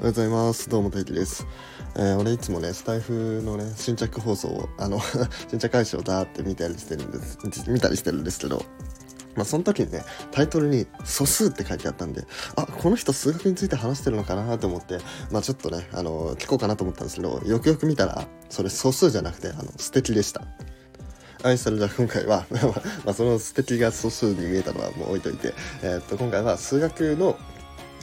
おはようございます。どうも、大輝です。えー俺いつもね、スタイフのね、新着放送を、あの、新着配信をダーって見たりしてるんです、見たりしてるんですけど、まあ、その時にね、タイトルに素数って書いてあったんで、あ、この人数学について話してるのかなと思って、まあ、ちょっとね、あの、聞こうかなと思ったんですけど、よくよく見たら、それ素数じゃなくて、あの、素敵でした。はい、それじゃあ今回は、まあ、その素敵が素数に見えたのはもう置いといて、えーっと、今回は数学の、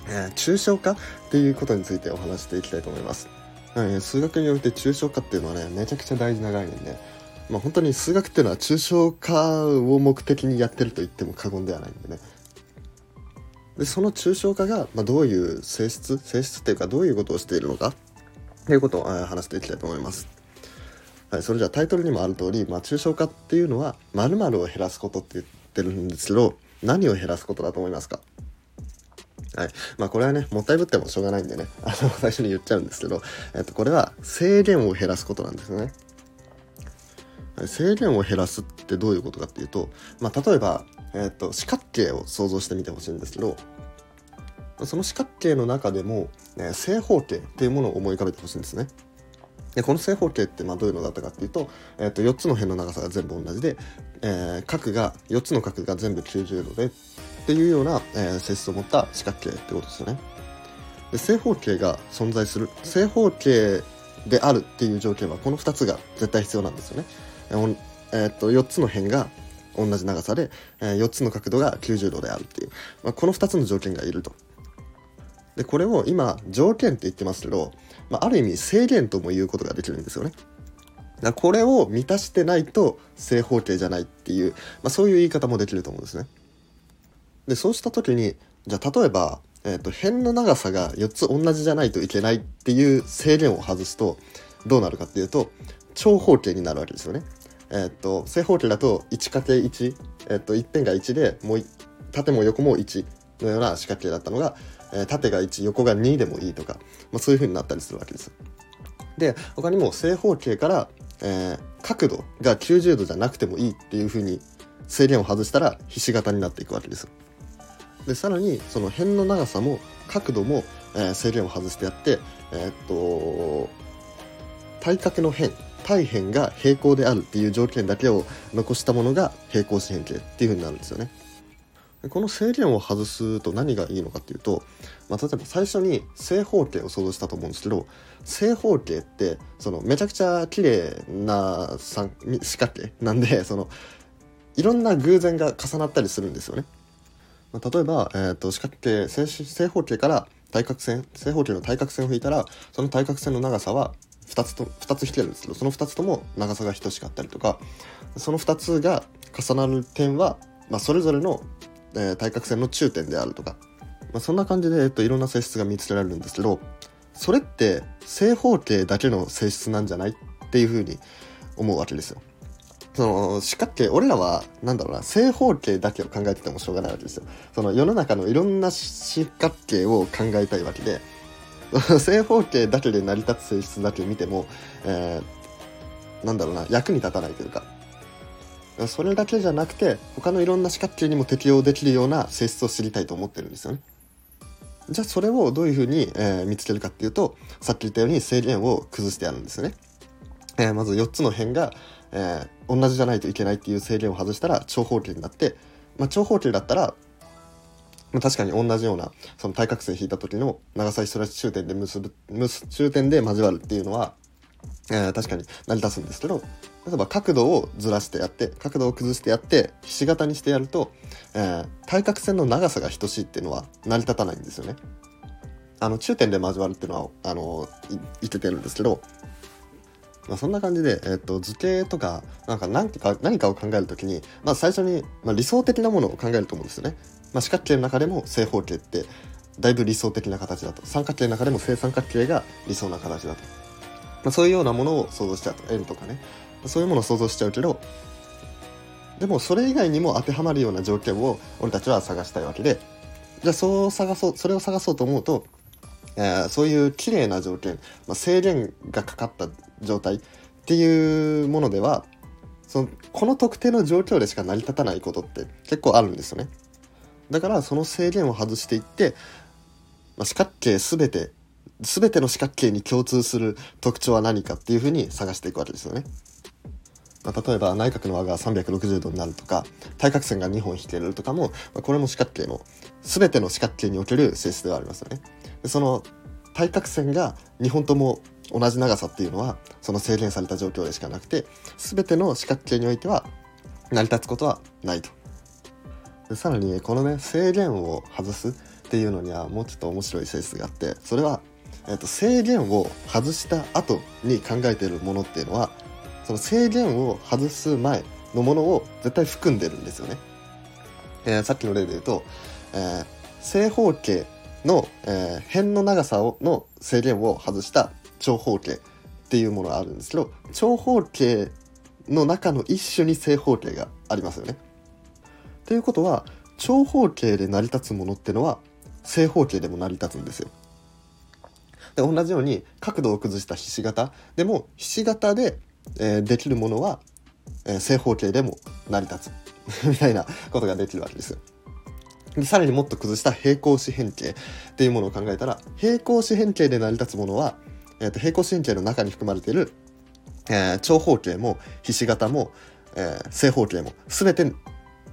えー抽象化っていうことについてお話していきたいと思います。はい数学において抽象化っていうのはね、めちゃくちゃ大事な概念で、まあ、本当に数学っていうのは抽象化を目的にやってると言っても過言ではないんでね。で、その抽象化が、まあ、どういう性質、性質っていうかどういうことをしているのかっていうことを、え話していきたいと思います。はい、それじゃあタイトルにもある通り、まあ、抽象化っていうのは〇〇を減らすことって言ってるんですけど、何を減らすことだと思いますか？はい。まあこれはね、もったいぶってもしょうがないんでね、あの、最初に言っちゃうんですけど、えっと、これは制限を減らすことなんですね。はい制限を減らすってどういうことかっていうと、まあ例えば、えっと、四角形を想像してみてほしいんですけど、その四角形の中でも、ね、正方形っていうものを思い浮かべてほしいんですね。でこの正方形ってまあどういうのだったかっていうと,、えっと4つの辺の長さが全部同じで、えー角が4つの角が全部90度でっていうような、えー性質を持った四角形ってことですよね。で正方形が存在する正方形であるっていう条件はこの2つが絶対必要なんですよね。えーっと4つの辺が同じ長さで、え4つの角度が90度であるっていう、まあ、この2つの条件がいると。でこれを今条件って言ってますけど、まあ、ある意味制限とも言うことができるんですよね。だこれを満たしてないと正方形じゃないっていう、まあ、そういう言い方もできると思うんですね。でそうした時にじゃあ例えば、えー、と辺の長さが4つ同じじゃないといけないっていう制限を外すとどうなるかっていうと長方形になるわけですよね。えっ、と正方形だと 1×1、えっと一辺が1でもう縦も横も1のような四角形だったのが、えー縦が1横が2でもいいとか、まあ、そういう風になったりするわけです。で他にも正方形から、えー角度が90度じゃなくてもいいっていう風に制限を外したらひし形になっていくわけです。でさらにその辺の長さも角度も、えー制限を外してやってえーっと対角の辺対辺が平行であるっていう条件だけを残したものが平行四辺形っていう風になるんですよね。でこの制限を外すと何がいいのかっていうと、まあ、例えば最初に正方形を想像したと思うんですけど正方形ってそのめちゃくちゃ綺麗な三四角形なんでそのいろんな偶然が重なったりするんですよね。まあ例えば、えー、と四角形正正方形から対角線正方形の対角線を引いたらその対角線の長さは2つと2つ引けるんですけどその2つとも長さが等しかったりとかその2つが重なる点は、まあ、それぞれの、えー対角線の中点であるとか、まあ、そんな感じで、えっと、いろんな性質が見つけられるんですけどそれって正方形だけの性質なんじゃないっていうふうに思うわけですよ。その四角形俺らはなんだろうな正方形だけを考えててもしょうがないわけですよ。その世の中のいろんな四角形を考えたいわけで 正方形だけで成り立つ性質だけ見ても、えーなんだろうな役に立たないというかそれだけじゃなくて他のいろんな四角形にも適用できるような性質を知りたいと思ってるんですよね。じゃあそれをどういうふうに、えー見つけるかっていうとさっき言ったように制限を崩してやるんですよね。えーまず4つの辺が、えー同じじゃないといけないっていう制限を外したら長方形になって、まあ、長方形だったら、まあ、確かに同じようなその対角線引いた時の長さ一緒ら中点で結ぶ結中点で交わるっていうのは、えー確かに成り立つんですけど例えば角度をずらしてやって角度を崩してやってひし形にしてやると、えー対角線の長さが等しいっていうのは成り立たないんですよね。あの中点で交わるっていうのはあのい言っててるんですけど、まあ、そんな感じで、えっと図形とかなんか何か何かを考えるときに、まあ、最初に、まあ、理想的なものを考えると思うんですよね。まあ、四角形の中でも正方形ってだいぶ理想的な形だと。三角形の中でも正三角形が理想な形だと、まあ、そういうようなものを想像しちゃうと。円とかね。そういうものを想像しちゃうけどでもそれ以外にも当てはまるような条件を俺たちは探したいわけで。じゃあそう探そうそれを探そうと思うと、えーそういう綺麗な条件、まあ、制限がかかった状態っていうものではそのこの特定の状況でしか成り立たないことって結構あるんですよね。だからその制限を外していって、まあ、四角形全て全ての四角形に共通する特徴は何かっていうふうに探していくわけですよね。まあ、例えば内角の和が360度になるとか対角線が2本引けるとかも、まあ、これも四角形の全ての四角形における性質ではありますよね。でその対角線が2本とも同じ長さっていうのはその制限された状況でしかなくて全ての四角形においては成り立つことはないと。でさらにこのね制限を外すっていうのにはもうちょっと面白い性質があってそれは、えー、と制限を外した後に考えているものっていうのはその制限を外す前のものを絶対含んでるんですよね。えー、さっきの例で言うと、えー、正方形の、えー、辺の長さをの制限を外した長方形っていうものがあるんですけど長方形の中の一種に正方形がありますよね。ということは長方形で成り立つものってのは正方形でも成り立つんですよ。で同じように角度を崩したひし形でもひし形でえー、できるものは、えー、正方形でも成り立つ みたいなことができるわけですよ。でさらにもっと崩した平行四辺形っていうものを考えたら平行四辺形で成り立つものは、えー、と平行四辺形の中に含まれている、えー、長方形もひし形も、えー、正方形も全て、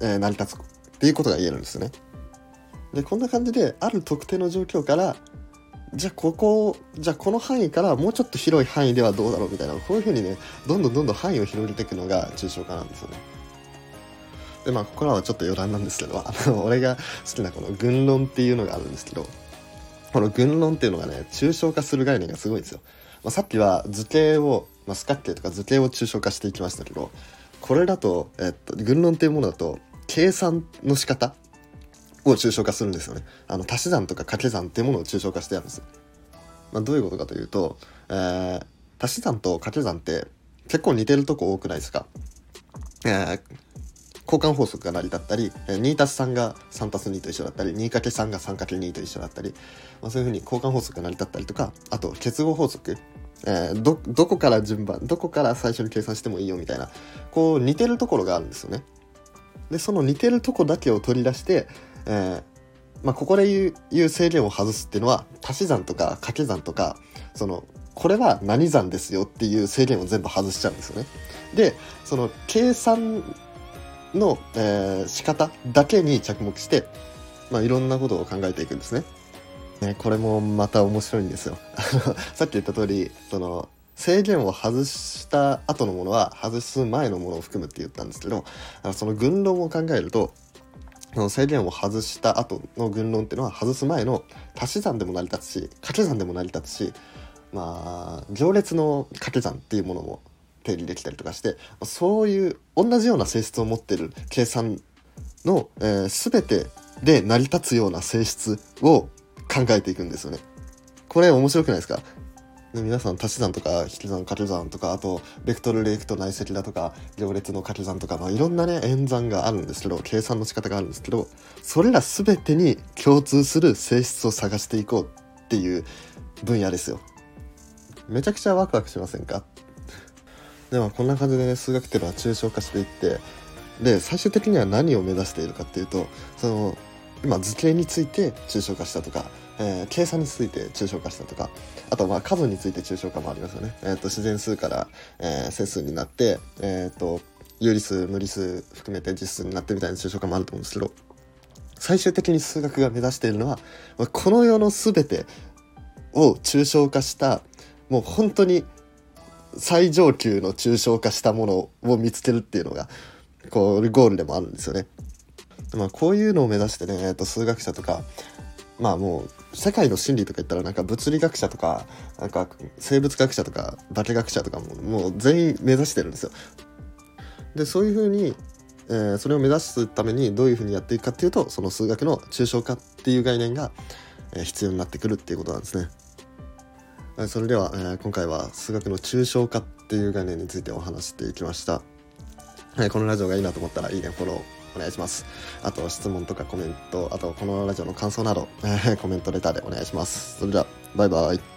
え、成り立つっていうことが言えるんですね。でこんな感じである特定の状況からじゃあここじゃあこの範囲からもうちょっと広い範囲ではどうだろうみたいなこういうふうにねどんどんどんどん範囲を広げていくのが抽象化なんですよね。でまあここらはちょっと余談なんですけどあの俺が好きなこの群論っていうのがあるんですけどこの群論っていうのがね抽象化する概念がすごいんですよ。まあ、さっきは図形を、まあ、四角形とか図形を抽象化していきましたけどこれだと、えっと、群論っていうものだと計算の仕方を抽象化するんですよね。あの足し算とか掛け算っていうものを抽象化してあるんです。まあ、どういうことかというと、えー、足し算と掛け算って結構似てるとこ多くないですか？えー、交換法則が成り立ったり、2たす3が3たす2と一緒だったり、2かけ3が3かけ2と一緒だったり、まあ、そういうふうに交換法則が成り立ったりとか、あと結合法則、えー、ど、どこから順番、どこから最初に計算してもいいよみたいな、こう似てるところがあるんですよね。で、その似てるとこだけを取り出して、えー、まあ、ここで言う言う制限を外すっていうのは足し算とか掛け算とかそのこれは何算ですよっていう制限を全部外しちゃうんですよね。でその計算の、えー、仕方だけに着目して、まあ、いろんなことを考えていくんですね。ねこれもまた面白いんですよ。さっき言った通りその制限を外した後のものは外す前のものを含むって言ったんですけどその群論を考えるとその制限を外した後の群論っていうのは外す前の足し算でも成り立つし掛け算でも成り立つしまあ行列の掛け算っていうものも定義できたりとかしてそういう同じような性質を持ってる計算の、えー、全てで成り立つような性質を考えていくんですよね。これ面白くないですか？で皆さん足し算とか引き算掛け算とかあとベクトルレイクと内積だとか行列の掛け算とか、まあ、いろんなね演算があるんですけど計算の仕方があるんですけどそれら全てに共通する性質を探していこうっていう分野ですよ。めちゃくちゃワクワクしませんか？でもこんな感じでね数学っていうのは抽象化していってで最終的には何を目指しているかっていうとその今図形について抽象化したとかえー、計算について抽象化したとかあとまあ数について抽象化もありますよね、えーと、自然数から、えー、整数になって、えーと、有理数無理数含めて実数になってみたいな抽象化もあると思うんですけど最終的に数学が目指しているのは、ま、この世の全てを抽象化したもう本当に最上級の抽象化したものを見つけるっていうのがこうゴールでもあるんですよね。まあ、こういうのを目指してね、えー、と数学者とかまあもう世界の真理とか言ったらなんか物理学者とかなんか生物学者とか化学者とかももう全員目指してるんですよ。でそういうふうに、えー、それを目指すためにどういうふうにやっていくかっていうとその数学の抽象化っていう概念が、必要になってくるっていうことなんですね。それでは、えー、今回は数学の抽象化っていう概念についてお話していきました。はい、このラジオがいいなと思ったらいいねフォローお願いします。あと質問とかコメント、あとこのラジオの感想など、えー、コメントレターでお願いします。それでは、バイバイ。